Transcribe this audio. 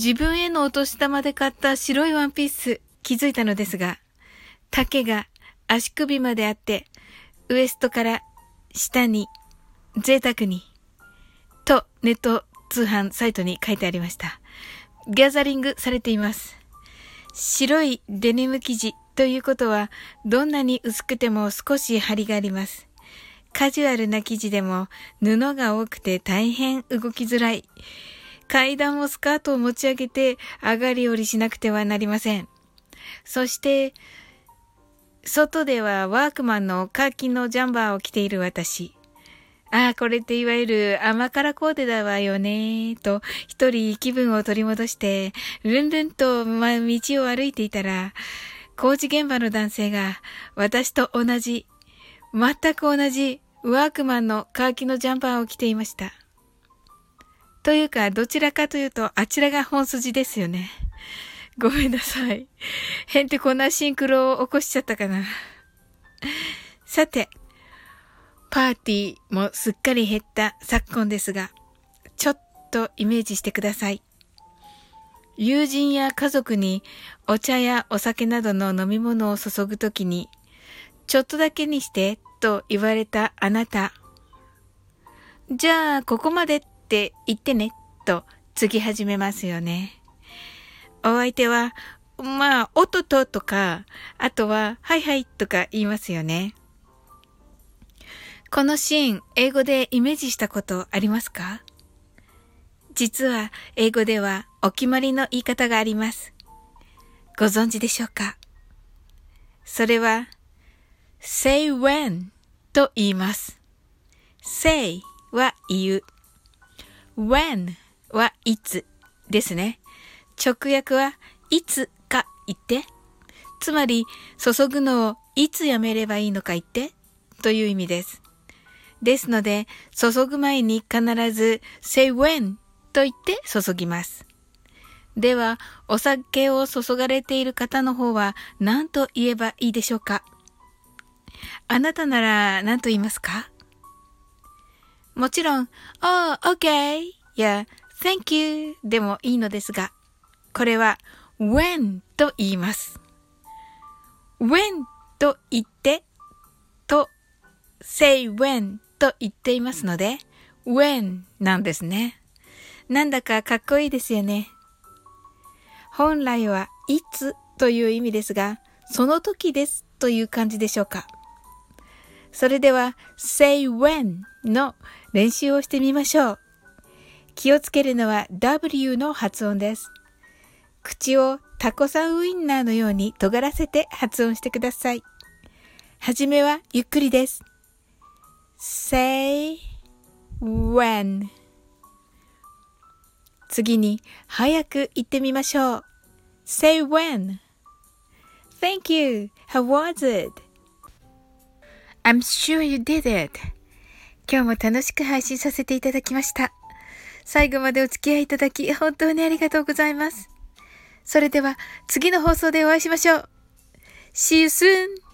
自分へのお年玉で買った白いワンピース気づいたのですが、丈が足首まであって、ウエストから下に贅沢に、とネット通販サイトに書いてありました。ギャザリングされています。白いデニム生地ということは、どんなに薄くても少し張りがあります。カジュアルな生地でも布が多くて大変動きづらい。階段もスカートを持ち上げて上がり下りしなくてはなりません。そして、外ではワークマンのカーキのジャンバーを着ている私。ああ、これっていわゆる甘辛コーデだわよねと、一人気分を取り戻して、ルンルンと、ま、道を歩いていたら、工事現場の男性が、私と同じ、全く同じ、ワークマンのカーキのジャンパーを着ていました。というか、どちらかというと、あちらが本筋ですよね。ごめんなさい。へんてこなシンクロを起こしちゃったかな。さて、パーティーもすっかり減った昨今ですが、ちょっとイメージしてください。友人や家族にお茶やお酒などの飲み物を注ぐときに、ちょっとだけにしてと言われたあなた。じゃあ、ここまでって言ってね、と継ぎ始めますよね。お相手は、まあ、おとととか、あとは、はいはいとか言いますよね。このシーン、英語でイメージしたことありますか？実は、英語ではお決まりの言い方があります。ご存知でしょうか？それは、say when と言います。say は言う。When はいつですね。直訳はいつか言って。つまり、注ぐのをいつやめればいいのか言ってという意味です。ですので、注ぐ前に必ず say when と言って注ぎます。では、お酒を注がれている方の方は何と言えばいいでしょうかあなたなら何と言いますか？もちろん、Oh, okay や Thank you でもいいのですが、これは when と言います。when と言ってと say when と言っていますので when なんですね。なんだかかっこいいですよね。本来はいつという意味ですが、その時ですという感じでしょうか。それでは say when の練習をしてみましょう。気をつけるのは W の発音です。口をタコさんウインナーのように尖らせて発音してください。はじめはゆっくりです。say when 次に早く言ってみましょう。say when Thank you. How was it? I'm sure you did it. 今日も楽しく配信させていただきました。最後までお付き合いいただき本当にありがとうございます。それでは次の放送でお会いしましょう。See you soon!